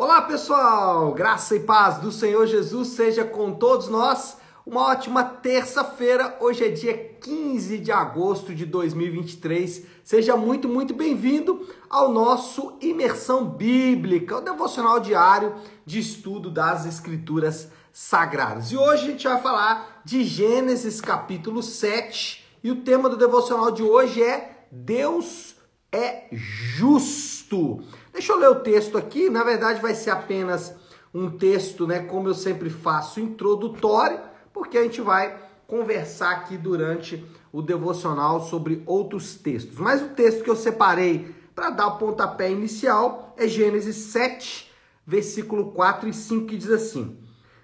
Olá pessoal, graça e paz do Senhor Jesus seja com todos nós. Uma ótima terça-feira, hoje é dia 15 de agosto de 2023. Seja muito, muito bem-vindo ao nosso Imersão Bíblica, o devocional diário de estudo das Escrituras Sagradas. E hoje a gente vai falar de Gênesis capítulo 7 e o tema do devocional de hoje é Deus é justo. Deixa eu ler o texto aqui, na verdade vai ser apenas um texto, né, como eu sempre faço, introdutório, porque a gente vai conversar aqui durante o devocional sobre outros textos. Mas o texto que eu separei para dar o pontapé inicial é Gênesis 7, versículo 4 e 5, que diz assim: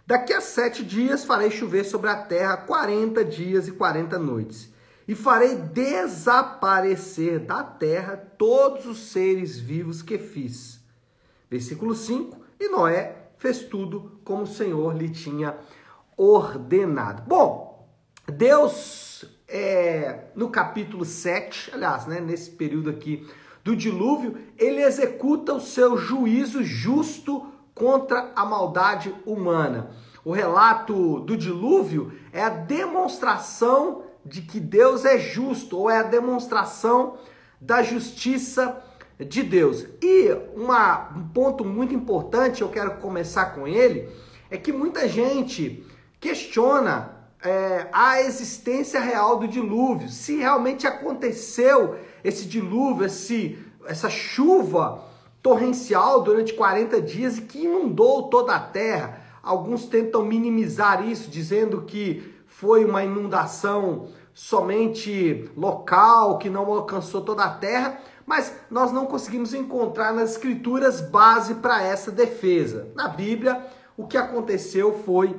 Daqui a sete dias farei chover sobre a terra 40 dias e 40 noites e farei desaparecer da terra todos os seres vivos que fiz. Versículo 5: E Noé fez tudo como o Senhor lhe tinha ordenado. Bom, Deus, é, no capítulo 7, aliás, né, nesse período aqui do dilúvio, ele executa o seu juízo justo contra a maldade humana. O relato do dilúvio é a demonstração de que Deus é justo, ou é a demonstração da justiça de Deus. E uma, um ponto muito importante, eu quero começar com ele, é que muita gente questiona é, a existência real do dilúvio, se realmente aconteceu esse dilúvio, esse, essa chuva torrencial durante 40 dias e que inundou toda a terra. Alguns tentam minimizar isso, dizendo que foi uma inundação somente local, que não alcançou toda a terra, mas nós não conseguimos encontrar nas escrituras base para essa defesa. Na Bíblia, o que aconteceu foi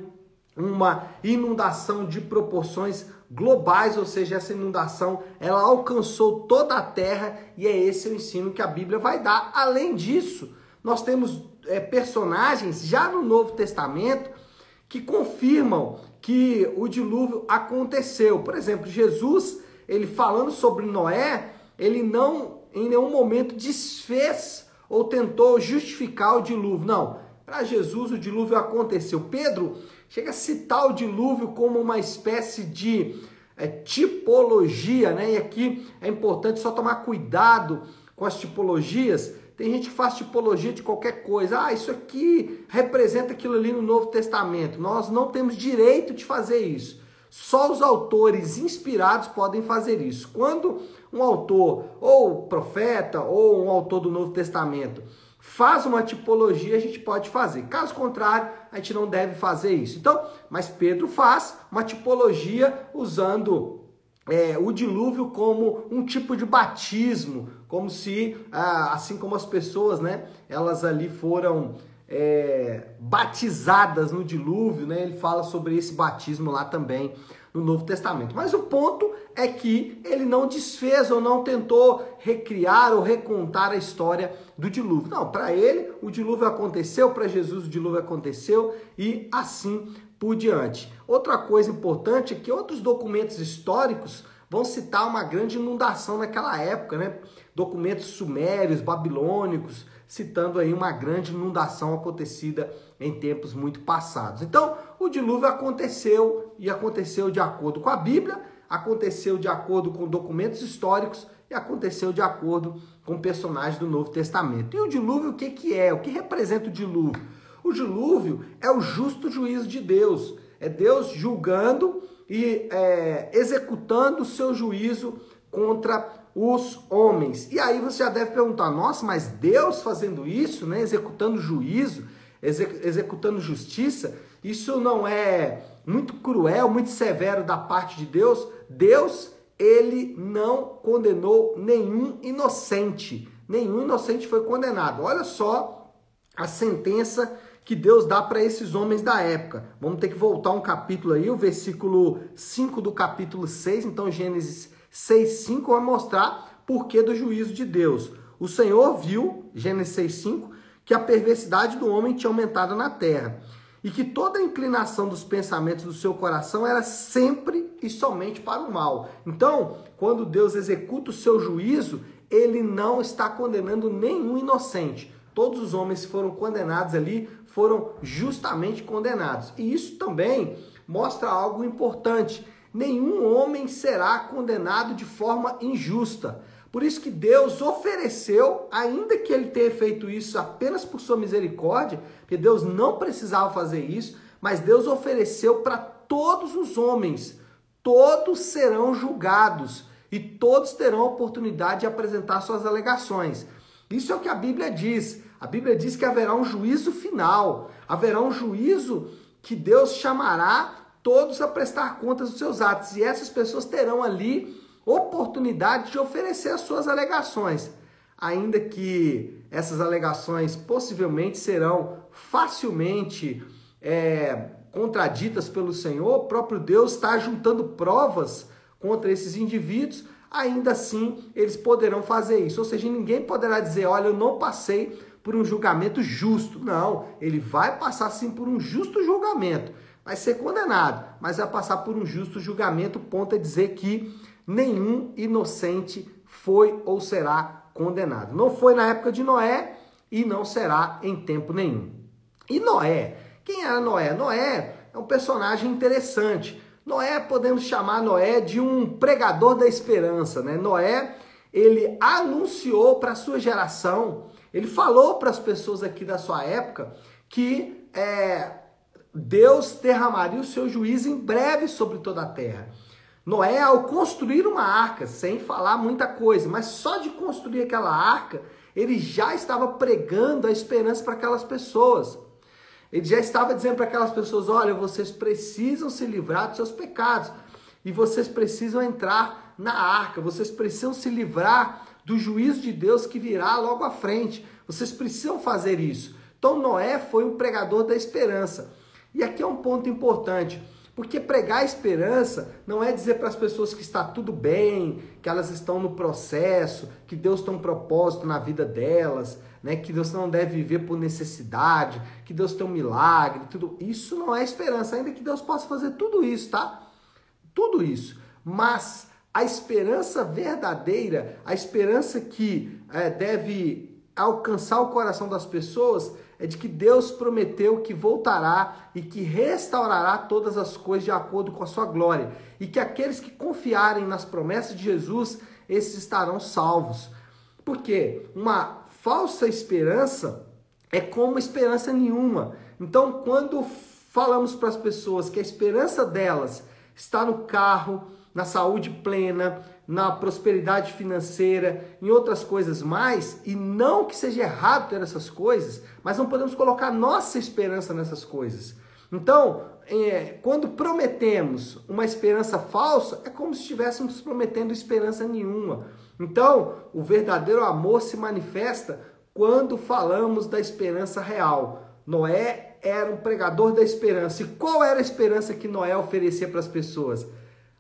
uma inundação de proporções globais, ou seja, essa inundação ela alcançou toda a terra e é esse o ensino que a Bíblia vai dar. Além disso, nós temos é, personagens já no Novo Testamento que confirmam que o dilúvio aconteceu. Por exemplo, Jesus, ele falando sobre Noé, ele não em nenhum momento desfez ou tentou justificar o dilúvio. Não, para Jesus o dilúvio aconteceu. Pedro chega a citar o dilúvio como uma espécie de é, tipologia, né? E aqui é importante só tomar cuidado com as tipologias, tem gente que faz tipologia de qualquer coisa. Ah, isso aqui representa aquilo ali no Novo Testamento. Nós não temos direito de fazer isso. Só os autores inspirados podem fazer isso. Quando um autor, ou profeta, ou um autor do Novo Testamento, faz uma tipologia, a gente pode fazer. Caso contrário, a gente não deve fazer isso. Então, mas Pedro faz uma tipologia usando é, o dilúvio como um tipo de batismo, como se, ah, assim como as pessoas, né, elas ali foram é, batizadas no dilúvio, né? Ele fala sobre esse batismo lá também no Novo Testamento. Mas o ponto é que ele não desfez ou não tentou recriar ou recontar a história do dilúvio. Não, para ele o dilúvio aconteceu, para Jesus o dilúvio aconteceu e assim por diante. Outra coisa importante é que outros documentos históricos vão citar uma grande inundação naquela época, né? Documentos sumérios, babilônicos, citando aí uma grande inundação acontecida em tempos muito passados. Então, o dilúvio aconteceu e aconteceu de acordo com a Bíblia, aconteceu de acordo com documentos históricos e aconteceu de acordo com personagens do Novo Testamento. E o dilúvio, o que, que é? O que representa o dilúvio? O dilúvio é o justo juízo de Deus. É Deus julgando e é, executando o seu juízo contra os homens. E aí você já deve perguntar: nossa, mas Deus fazendo isso, né, executando juízo, executando justiça, isso não é muito cruel, muito severo da parte de Deus? Deus, ele não condenou nenhum inocente. Nenhum inocente foi condenado. Olha só a sentença que Deus dá para esses homens da época. Vamos ter que voltar um capítulo aí, o versículo 5 do capítulo 6, então Gênesis 6, 5 vai mostrar por que do juízo de Deus. O Senhor viu, Gênesis 6, 5, que a perversidade do homem tinha aumentado na terra e que toda a inclinação dos pensamentos do seu coração era sempre e somente para o mal. Então, quando Deus executa o seu juízo, ele não está condenando nenhum inocente. Todos os homens que foram condenados ali foram justamente condenados. E isso também mostra algo importante. Nenhum homem será condenado de forma injusta. Por isso que Deus ofereceu, ainda que ele tenha feito isso apenas por sua misericórdia, porque Deus não precisava fazer isso, mas Deus ofereceu para todos os homens. Todos serão julgados e todos terão a oportunidade de apresentar suas alegações. Isso é o que a Bíblia diz. A Bíblia diz que haverá um juízo final, haverá um juízo que Deus chamará todos a prestar contas dos seus atos, e essas pessoas terão ali oportunidade de oferecer as suas alegações, ainda que essas alegações possivelmente serão facilmente é, contraditas pelo Senhor, o próprio Deus está juntando provas contra esses indivíduos, ainda assim eles poderão fazer isso. Ou seja, ninguém poderá dizer: olha, eu não passei por um julgamento justo. Não, ele vai passar sim por um justo julgamento. Vai ser condenado, mas vai passar por um justo julgamento, ponto a dizer que nenhum inocente foi ou será condenado. Não foi na época de Noé e não será em tempo nenhum. E Noé? Quem era Noé? Noé é um personagem interessante. Noé, podemos chamar Noé de um pregador da esperança, né? Noé, ele anunciou para sua geração, ele falou para as pessoas aqui da sua época que é, Deus derramaria o seu juízo em breve sobre toda a terra. Noé, ao construir uma arca, sem falar muita coisa, mas só de construir aquela arca, ele já estava pregando a esperança para aquelas pessoas. Ele já estava dizendo para aquelas pessoas: olha, vocês precisam se livrar dos seus pecados e vocês precisam entrar na arca, vocês precisam se livrar do juízo de Deus que virá logo à frente. Vocês precisam fazer isso. Então, Noé foi um pregador da esperança. E aqui é um ponto importante. Porque pregar a esperança não é dizer para as pessoas que está tudo bem, que elas estão no processo, que Deus tem um propósito na vida delas, né? que Deus não deve viver por necessidade, que Deus tem um milagre, tudo. Isso não é esperança, ainda que Deus possa fazer tudo isso, tá? Tudo isso. Mas a esperança verdadeira, a esperança que é, deve alcançar o coração das pessoas, é de que Deus prometeu que voltará e que restaurará todas as coisas de acordo com a sua glória, e que aqueles que confiarem nas promessas de Jesus, esses estarão salvos. Porque uma falsa esperança é como esperança nenhuma. Então, quando falamos para as pessoas que a esperança delas está no carro, na saúde plena, na prosperidade financeira, em outras coisas mais, e não que seja errado ter essas coisas, mas não podemos colocar nossa esperança nessas coisas. Então, é, quando prometemos uma esperança falsa, é como se estivéssemos prometendo esperança nenhuma. Então, o verdadeiro amor se manifesta quando falamos da esperança real. Noé era um pregador da esperança. E qual era a esperança que Noé oferecia para as pessoas?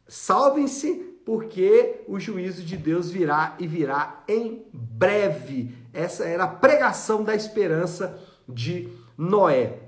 Salvem-se porque o juízo de Deus virá e virá em breve. Essa era a pregação da esperança de Noé.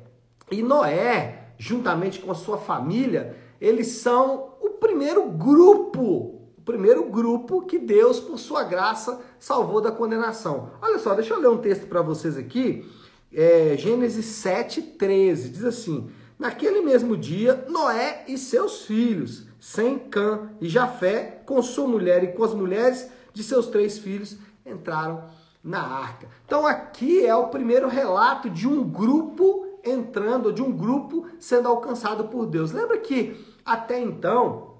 E Noé, juntamente com a sua família, eles são o primeiro grupo, o primeiro grupo que Deus, por sua graça, salvou da condenação. Olha só, deixa eu ler um texto para vocês aqui. É, Gênesis 7, 13. Diz assim: Naquele mesmo dia, Noé e seus filhos sem Cã e Jafé, com sua mulher e com as mulheres de seus três filhos, entraram na arca. Então aqui é o primeiro relato de um grupo entrando, de um grupo sendo alcançado por Deus. Lembra que até então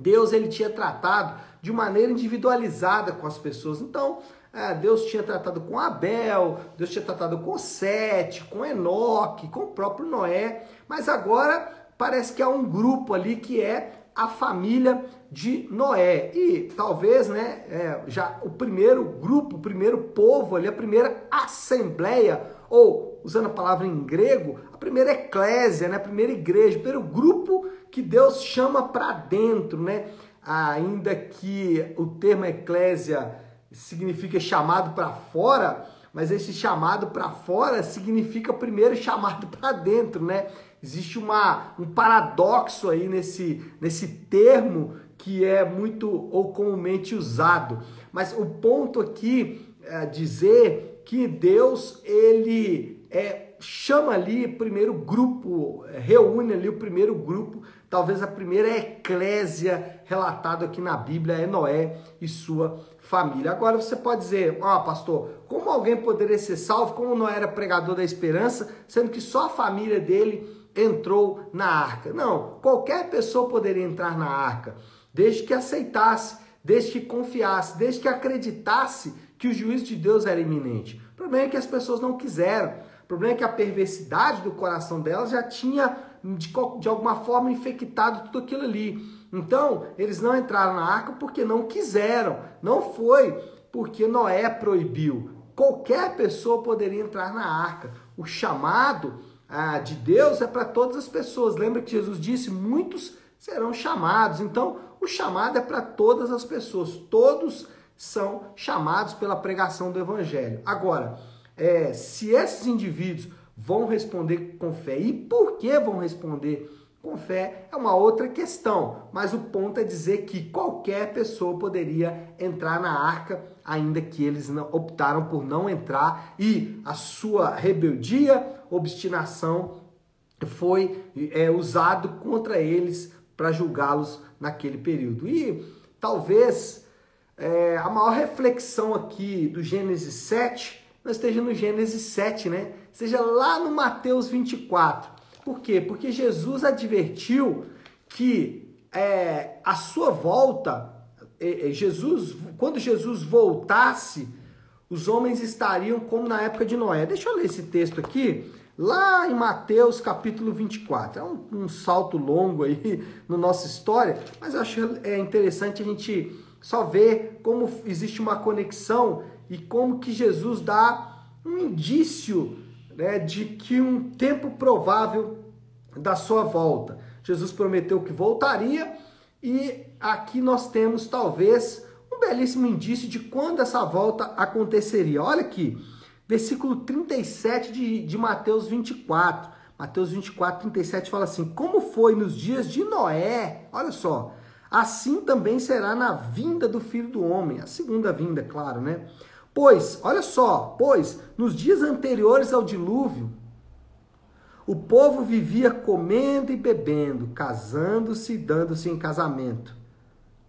Deus ele tinha tratado de maneira individualizada com as pessoas. Então é, Deus tinha tratado com Abel, Deus tinha tratado com Sete, com Enoque, com o próprio Noé, mas agora parece que há um grupo ali que é a família de Noé. E talvez, né, é, já o primeiro grupo, o primeiro povo ali, a primeira assembleia, ou usando a palavra em grego, a primeira eclésia, né, a primeira igreja, o primeiro grupo que Deus chama para dentro, né? Ainda que o termo eclésia significa chamado para fora, mas esse chamado para fora significa primeiro chamado para dentro, né? Existe uma, um paradoxo aí nesse, nesse termo que é muito ou comumente usado. Mas o ponto aqui é dizer que Deus ele é, chama ali primeiro grupo, reúne ali o primeiro grupo, talvez a primeira eclésia relatada aqui na Bíblia é Noé e sua família. Agora você pode dizer, ó oh, pastor, como alguém poderia ser salvo, como não era pregador da esperança, sendo que só a família dele entrou na arca? Não, qualquer pessoa poderia entrar na arca, desde que aceitasse, desde que confiasse, desde que acreditasse que o juízo de Deus era iminente. O problema é que as pessoas não quiseram. O problema é que a perversidade do coração delas já tinha, de, de alguma forma, infectado tudo aquilo ali. Então, eles não entraram na arca porque não quiseram. Não foi porque Noé proibiu. Qualquer pessoa poderia entrar na arca. O chamado ah, de Deus é para todas as pessoas. Lembra que Jesus disse: muitos serão chamados. Então, o chamado é para todas as pessoas. Todos são chamados pela pregação do Evangelho. Agora, é, se esses indivíduos vão responder com fé e por que vão responder com fé é uma outra questão, mas o ponto é dizer que qualquer pessoa poderia entrar na arca, ainda que eles não, optaram por não entrar e a sua rebeldia, obstinação foi é, usado contra eles para julgá-los naquele período. E talvez é, a maior reflexão aqui do Gênesis 7, nós esteja no Gênesis 7, né? Seja lá no Mateus 24. Por quê? Porque Jesus advertiu que é, a sua volta, Jesus, quando Jesus voltasse, os homens estariam como na época de Noé. Deixa eu ler esse texto aqui, lá em Mateus capítulo 24. É um, um salto longo aí na nossa história, mas eu acho é interessante a gente só ver como existe uma conexão e como que Jesus dá um indício né, de que um tempo provável da sua volta. Jesus prometeu que voltaria e aqui nós temos talvez um belíssimo indício de quando essa volta aconteceria. Olha aqui, versículo 37 de, de Mateus 24. Mateus 24, 37 fala assim: Como foi nos dias de Noé, olha só, assim também será na vinda do filho do homem, a segunda vinda, claro, né? Pois, olha só, pois nos dias anteriores ao dilúvio, o povo vivia comendo e bebendo, casando-se e dando-se em casamento,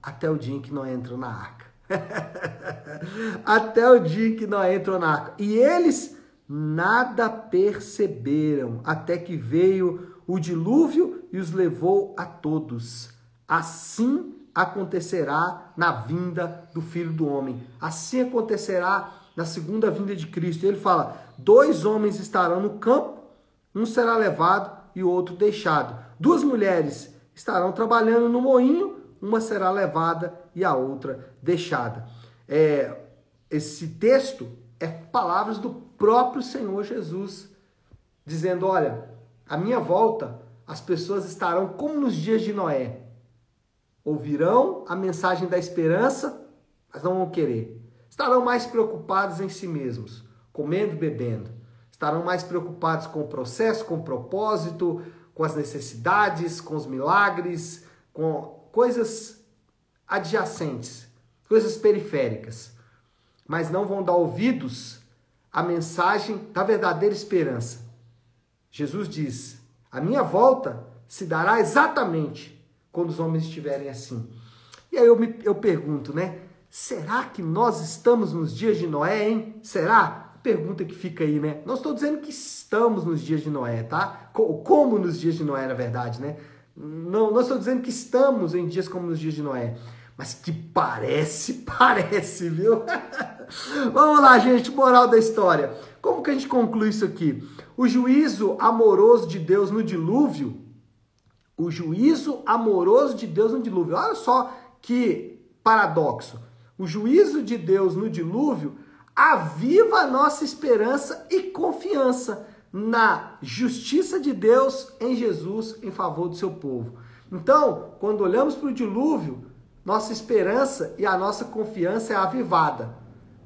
até o dia em que não entrou na arca. até o dia em que não entrou na arca. E eles nada perceberam, até que veio o dilúvio e os levou a todos. Assim acontecerá na vinda do Filho do Homem. Assim acontecerá na segunda vinda de Cristo. Ele fala: dois homens estarão no campo, um será levado e o outro deixado. Duas mulheres estarão trabalhando no moinho, uma será levada e a outra deixada. É, esse texto é palavras do próprio Senhor Jesus, dizendo: Olha, a minha volta, as pessoas estarão como nos dias de Noé ouvirão a mensagem da esperança, mas não vão querer. Estarão mais preocupados em si mesmos, comendo e bebendo. Estarão mais preocupados com o processo, com o propósito, com as necessidades, com os milagres, com coisas adjacentes, coisas periféricas. Mas não vão dar ouvidos à mensagem da verdadeira esperança. Jesus diz: A minha volta se dará exatamente quando os homens estiverem assim. E aí eu, me, eu pergunto, né? Será que nós estamos nos dias de Noé, hein? Será? Pergunta que fica aí, né? Não estou dizendo que estamos nos dias de Noé, tá? Como nos dias de Noé, na verdade, né? Não, não estou dizendo que estamos em dias como nos dias de Noé. Mas que parece, parece, viu? Vamos lá, gente, moral da história. Como que a gente conclui isso aqui? O juízo amoroso de Deus no dilúvio o juízo amoroso de Deus no dilúvio. Olha só que paradoxo. O juízo de Deus no dilúvio aviva a nossa esperança e confiança na justiça de Deus em Jesus em favor do seu povo. Então, quando olhamos para o dilúvio, nossa esperança e a nossa confiança é avivada,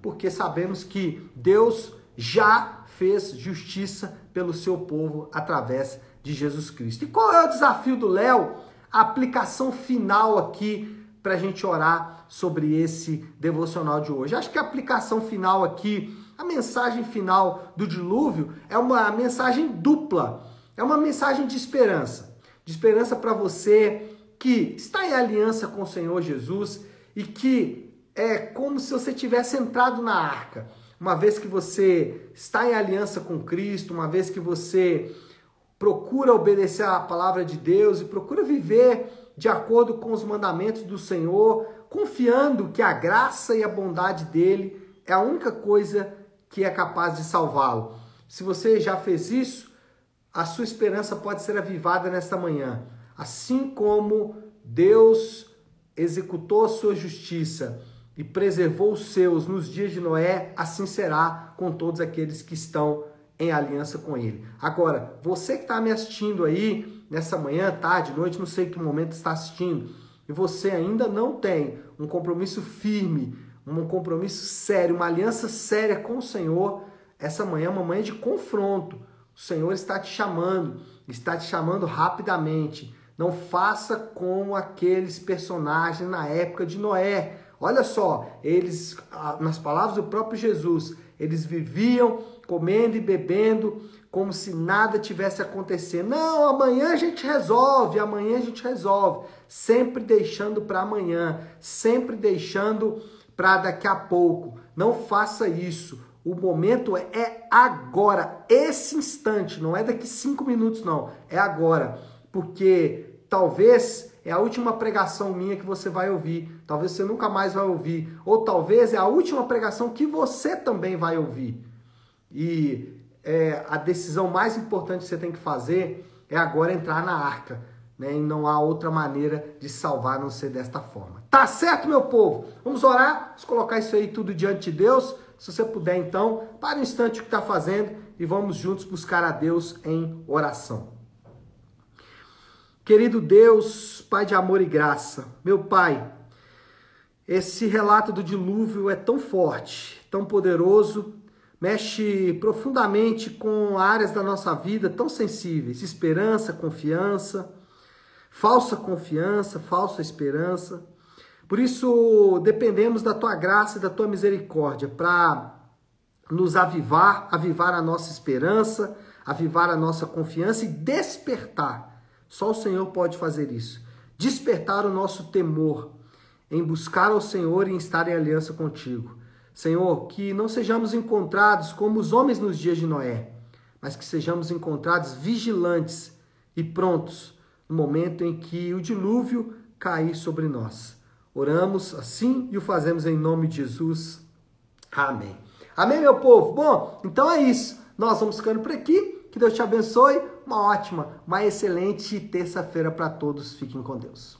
porque sabemos que Deus já fez justiça pelo seu povo através de Jesus Cristo. E qual é o desafio do Léo? A aplicação final aqui para a gente orar sobre esse devocional de hoje. Acho que a aplicação final aqui, a mensagem final do dilúvio é uma mensagem dupla. É uma mensagem de esperança. De esperança para você que está em aliança com o Senhor Jesus e que é como se você tivesse entrado na arca. Uma vez que você está em aliança com Cristo, uma vez que você procura obedecer à palavra de Deus e procura viver de acordo com os mandamentos do Senhor, confiando que a graça e a bondade dele é a única coisa que é capaz de salvá-lo. Se você já fez isso, a sua esperança pode ser avivada nesta manhã. Assim como Deus executou a sua justiça e preservou os seus nos dias de Noé, assim será com todos aqueles que estão em aliança com ele. Agora, você que está me assistindo aí nessa manhã, tarde, noite, não sei que momento está assistindo, e você ainda não tem um compromisso firme, um compromisso sério, uma aliança séria com o Senhor, essa manhã é uma manhã de confronto. O Senhor está te chamando, está te chamando rapidamente. Não faça como aqueles personagens na época de Noé. Olha só, eles, nas palavras do próprio Jesus, eles viviam comendo e bebendo como se nada tivesse acontecendo. Não, amanhã a gente resolve, amanhã a gente resolve. Sempre deixando para amanhã, sempre deixando para daqui a pouco. Não faça isso. O momento é agora, esse instante, não é daqui cinco minutos, não. É agora. Porque talvez é a última pregação minha que você vai ouvir. Talvez você nunca mais vai ouvir. Ou talvez é a última pregação que você também vai ouvir. E é, a decisão mais importante que você tem que fazer é agora entrar na arca. Né? E não há outra maneira de salvar a não ser desta forma. Tá certo, meu povo? Vamos orar, vamos colocar isso aí tudo diante de Deus. Se você puder, então, para um instante o que está fazendo e vamos juntos buscar a Deus em oração. Querido Deus, Pai de amor e graça, meu Pai, esse relato do dilúvio é tão forte, tão poderoso mexe profundamente com áreas da nossa vida tão sensíveis: esperança, confiança, falsa confiança, falsa esperança. Por isso, dependemos da tua graça e da tua misericórdia para nos avivar, avivar a nossa esperança, avivar a nossa confiança e despertar. Só o Senhor pode fazer isso. Despertar o nosso temor em buscar ao Senhor e em estar em aliança contigo. Senhor, que não sejamos encontrados como os homens nos dias de Noé, mas que sejamos encontrados vigilantes e prontos no momento em que o dilúvio cair sobre nós. Oramos assim e o fazemos em nome de Jesus. Amém. Amém, meu povo? Bom, então é isso. Nós vamos ficando por aqui. Que Deus te abençoe. Uma ótima, uma excelente terça-feira para todos. Fiquem com Deus.